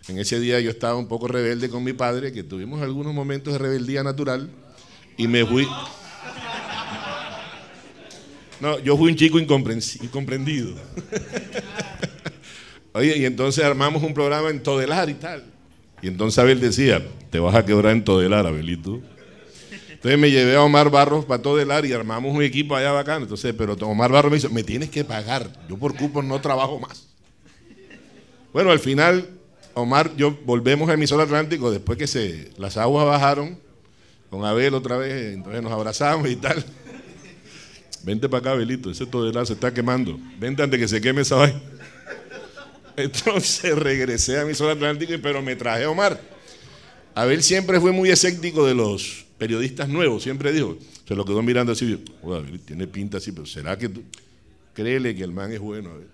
En ese día yo estaba un poco rebelde con mi padre, que tuvimos algunos momentos de rebeldía natural, y me fui... (laughs) No, yo fui un chico incomprendido. (laughs) Oye, y entonces armamos un programa en Todelar y tal. Y entonces Abel decía, te vas a quebrar en Todelar, Abelito. Entonces me llevé a Omar Barros para Todelar y armamos un equipo allá bacano. Entonces, pero Omar Barros me dice, me tienes que pagar. Yo por cupos no trabajo más. Bueno, al final, Omar, yo volvemos a emisor Atlántico después que se, las aguas bajaron con Abel otra vez, entonces nos abrazamos y tal. Vente para acá, Abelito, ese Todelar se está quemando. Vente antes que se queme esa vaina. Entonces (laughs) regresé a emisor Atlántico, pero me traje a Omar. Abel siempre fue muy escéptico de los periodistas nuevos, siempre dijo, se lo quedó mirando así, "Joder, Abel, tiene pinta así, pero ¿será que tú? Créele que el man es bueno. Abel.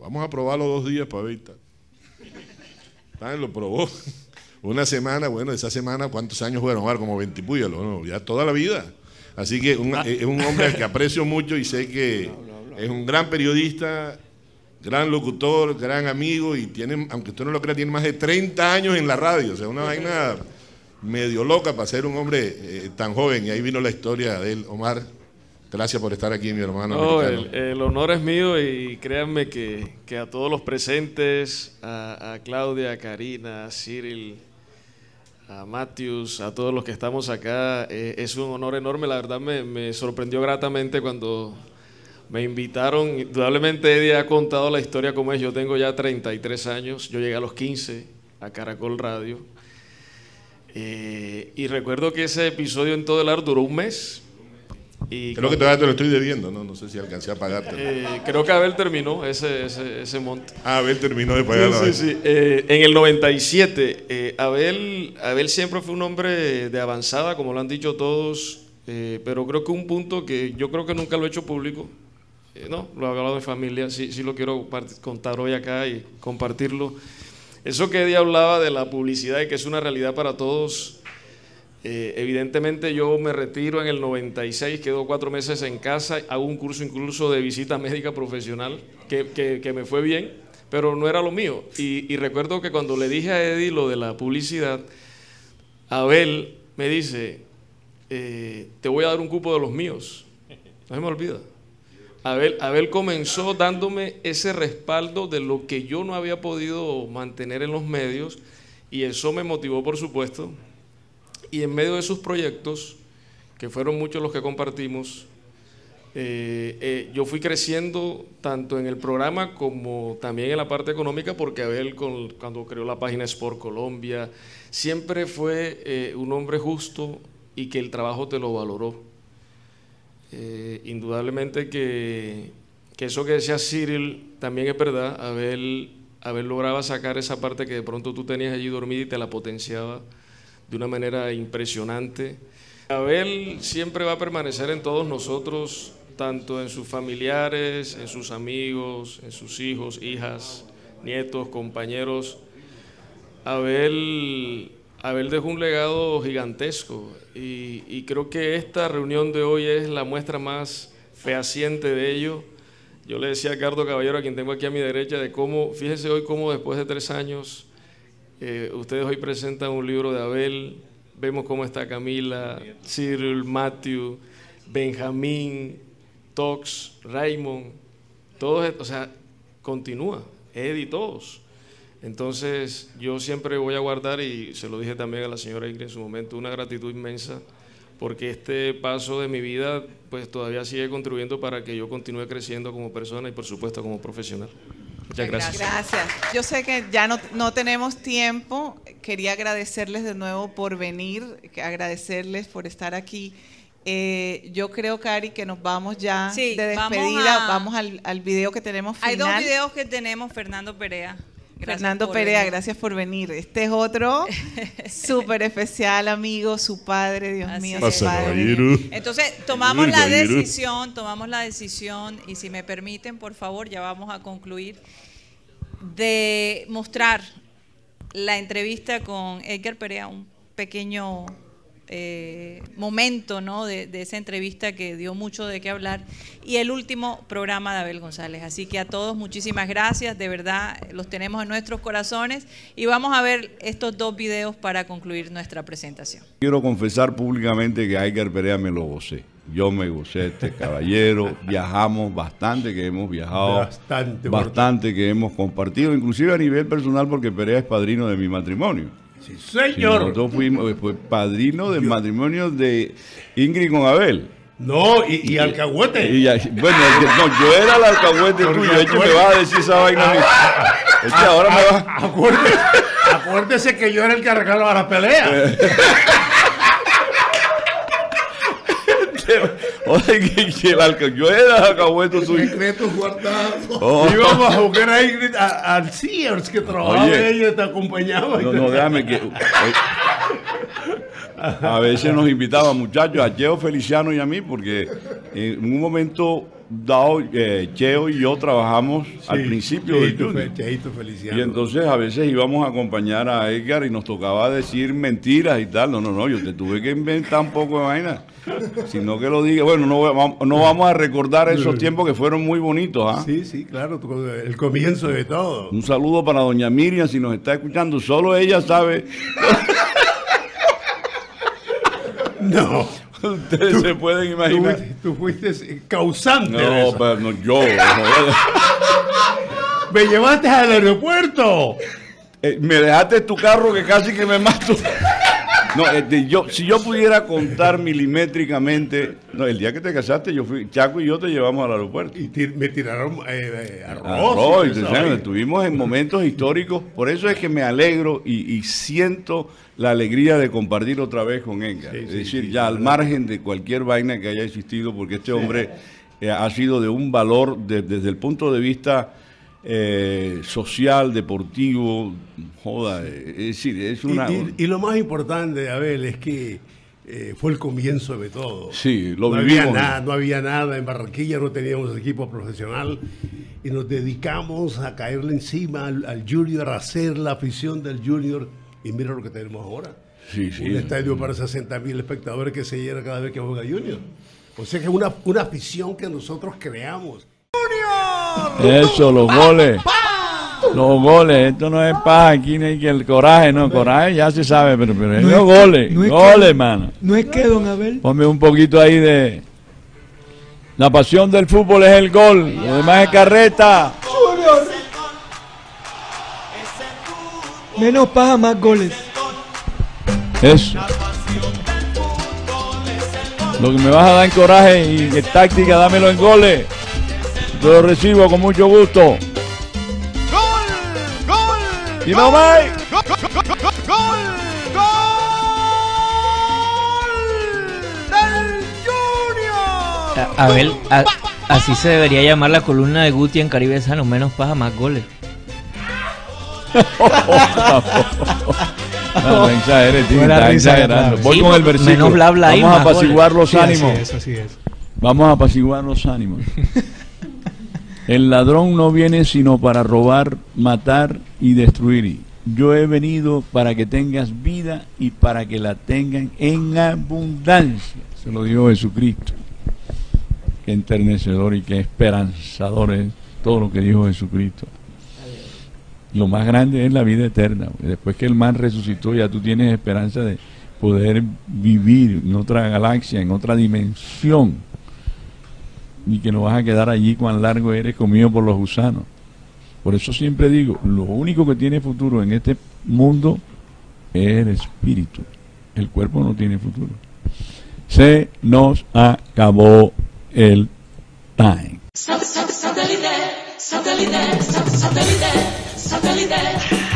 Vamos a probarlo dos días para ver tal. Tan, Lo probó. (laughs) Una semana, bueno, esa semana, ¿cuántos años fueron? Omar, como 20 puyas, ¿no? ya toda la vida. Así que un- es un hombre al que aprecio mucho y sé que (laughs) es un gran periodista, gran locutor, gran amigo y tiene, aunque usted no lo crea, tiene más de 30 años en la radio. O sea, una vaina medio loca para ser un hombre eh, tan joven. Y ahí vino la historia de él. Omar, gracias por estar aquí, mi hermano. No, el, el honor es mío y créanme que, que a todos los presentes, a, a Claudia, a Karina, a Cyril, a Matthews, a todos los que estamos acá, eh, es un honor enorme. La verdad me, me sorprendió gratamente cuando me invitaron. Indudablemente Eddie ha contado la historia como es. Yo tengo ya 33 años, yo llegué a los 15 a Caracol Radio. Eh, y recuerdo que ese episodio en todo el ar duró un mes. Y Creo que todavía te lo estoy debiendo, ¿no? No sé si alcancé a pagarte. eh, creo que Abel terminó ese, ese, ese monte. Ah, Abel terminó de pagar la Sí, sí, sí. Eh, en el 97, eh, Abel, Abel siempre fue un hombre de avanzada, como lo han dicho todos, pero creo que un punto que yo creo que nunca lo he hecho público, no, lo he hablado de familia, sí, sí lo quiero contar hoy acá y compartirlo. Eso que Eddie hablaba de la publicidad y que es una realidad para todos, eh, evidentemente yo me retiro en el 96, quedo cuatro meses en casa, hago un curso incluso de visita médica profesional, que, que- me fue bien, pero no era lo mío. Y, y recuerdo que cuando le dije a Eddie lo de la publicidad, Abel me dice, eh, te voy a dar un cupo de los míos. No se me olvida. Abel, Abel comenzó dándome ese respaldo de lo que yo no había podido mantener en los medios y eso me motivó, por supuesto. Y en medio de sus proyectos, que fueron muchos los que compartimos, eh, eh, yo fui creciendo tanto en el programa como también en la parte económica, porque Abel, cuando creó la página Sport Colombia, siempre fue eh, un hombre justo y que el trabajo te lo valoró. Eh, indudablemente que, eso que decía Cyril también es verdad. Abel, Abel lograba sacar esa parte que de pronto tú tenías allí dormida y te la potenciaba de una manera impresionante. Abel siempre va a permanecer en todos nosotros, tanto en sus familiares, en sus amigos, en sus hijos, hijas, nietos, compañeros. Abel, Abel dejó un legado gigantesco y, creo que esta reunión de hoy es la muestra más fehaciente de ello. Yo le decía a Cardo Caballero, a quien tengo aquí a mi derecha, de cómo, fíjese hoy cómo después de tres años, eh, ustedes hoy presentan un libro de Abel, vemos cómo está Camila, Cyril, Matthew, Benjamín, Tox, Raymond, todos, o sea, continúa, Eddie, todos. Entonces, yo siempre voy a guardar, y se lo dije también a la señora Ingrid en su momento, una gratitud inmensa, porque este paso de mi vida, pues todavía sigue contribuyendo para que yo continúe creciendo como persona y, por supuesto, como profesional. Muchas gracias. Gracias. Yo sé que ya no, no tenemos tiempo. Quería agradecerles de nuevo por venir, que agradecerles por estar aquí. Eh, yo creo, Cari, que nos vamos ya Sí, de vamos despedida. a- Vamos, al, al video que tenemos final. Hay dos videos que tenemos, Fernando Perea. Gracias Fernando Perea, venir. gracias por venir. Este es otro (laughs) súper especial amigo, su padre, Dios mío, su padre. Entonces, tomamos la decisión, tomamos la decisión, y si me permiten, por favor, ya vamos a concluir, de mostrar la entrevista con Edgar Perea, un pequeño eh, momento ¿no? de, de esa entrevista que dio mucho de qué hablar y el último programa de Abel González. Así que a todos muchísimas gracias, de verdad los tenemos en nuestros corazones y vamos a ver estos dos videos para concluir nuestra presentación. Quiero confesar públicamente que a Edgar Perea me lo gocé. Yo me gocé este (laughs) caballero, viajamos bastante, que hemos viajado Bastante, bastante que hemos compartido, inclusive a nivel personal porque Perea es padrino de mi matrimonio. Sí, señor. nosotros fuimos pues, padrino del matrimonio de Ingrid con Abel. No, y, y alcahuete. Y ya- bueno, no, yo era el alcahuete tuyo, es que me vas a decir esa vaina a mí. Es que ahora me vas Ah, Acuérdese, acuérdese que yo era el que arreglaba la pelea. (laughs) Oye, que, que el alca- yo era el alcahuete tuyo. Secretos guardados. Oh. Íbamos a buscar a Ingrid a- al Sears que trabajaba Oye. ella te acompañaba. No, no, déjame que. A veces nos invitaban muchachos, a Cheo Feliciano y a mí, porque en un momento dado, eh, Cheo y yo trabajamos al principio del Cheito. Fe- Cheito Feliciano. Y entonces a veces íbamos a acompañar a Edgar y nos tocaba decir mentiras y tal. No, no, no, yo te tuve que inventar un poco de vaina. Sino que lo diga. Bueno, no, no vamos a recordar esos tiempos que fueron muy bonitos. ¿ah? Sí, sí, claro, el comienzo de todo. Un saludo para doña Miriam, si nos está escuchando. Solo ella sabe. (laughs) No. Ustedes se pueden imaginar. Tú, tú fuiste causante No, pero no, yo. Me llevaste al aeropuerto. Eh, me dejaste tu carro que casi que me mato. No, este, yo, si yo pudiera contar milimétricamente, no, el día que te casaste, yo fui, Chaco y yo te llevamos al aeropuerto. Y tir- me tiraron eh, eh, arroz. Arroz, y estuvimos en momentos históricos, por eso es que me alegro y, y siento la alegría de compartir otra vez con Edgar. es decir, ya al margen de cualquier vaina que haya existido, porque este hombre eh, ha sido de un valor de- desde el punto de vista eh, social, deportivo, joda, eh, es decir, es Y- una... y, y lo más importante, Abel, es que eh, fue el comienzo de todo. Sí, lo no vivimos. Había nada, no había nada en Barranquilla, no teníamos equipo profesional y nos dedicamos a caerle encima al, al Junior, a hacer la afición del Junior y mira lo que tenemos ahora. Sí, sí. Un estadio para 60 mil espectadores que se llena cada vez que juega Junior. O sea que es una, una afición que nosotros creamos. Eso, los goles. Los goles, esto no es paz, aquí no hay que el coraje, no, coraje ya se sabe, pero, pero es No es que- goles, no es que- goles, mano. No es que, don Abel. Ponme un poquito ahí de... La pasión del fútbol es el gol, lo demás es carreta. Junior. Menos paja, más goles. Eso. Lo que me vas a dar en coraje y en táctica, dámelo en goles. Yo lo recibo con mucho gusto. Y no más. A- Abel, a- así se debería llamar la columna de Guti en Caribe Sano, menos paja, más goles. (laughs) No, no exageres, tío, está exagerando. Voy Sí, con el menos versículo. bla, bla y Vamos a apaciguar los así ánimos. es, así es. Vamos a apaciguar los ánimos. (laughs) El ladrón no viene sino para robar, matar y destruir. Yo he venido para que tengas vida y para que la tengan en abundancia. Se lo dijo Jesucristo. Qué enternecedor y qué esperanzador es todo lo que dijo Jesucristo. Lo más grande es la vida eterna. Después que el man resucitó, ya tú tienes esperanza de poder vivir en otra galaxia, en otra dimensión. Y que no vas a quedar allí cuán largo eres comido por los gusanos. Por eso siempre digo, lo único que tiene futuro en este mundo es el espíritu. El cuerpo no tiene futuro. Se nos acabó el time. Satellite, satellite, satellite, satellite.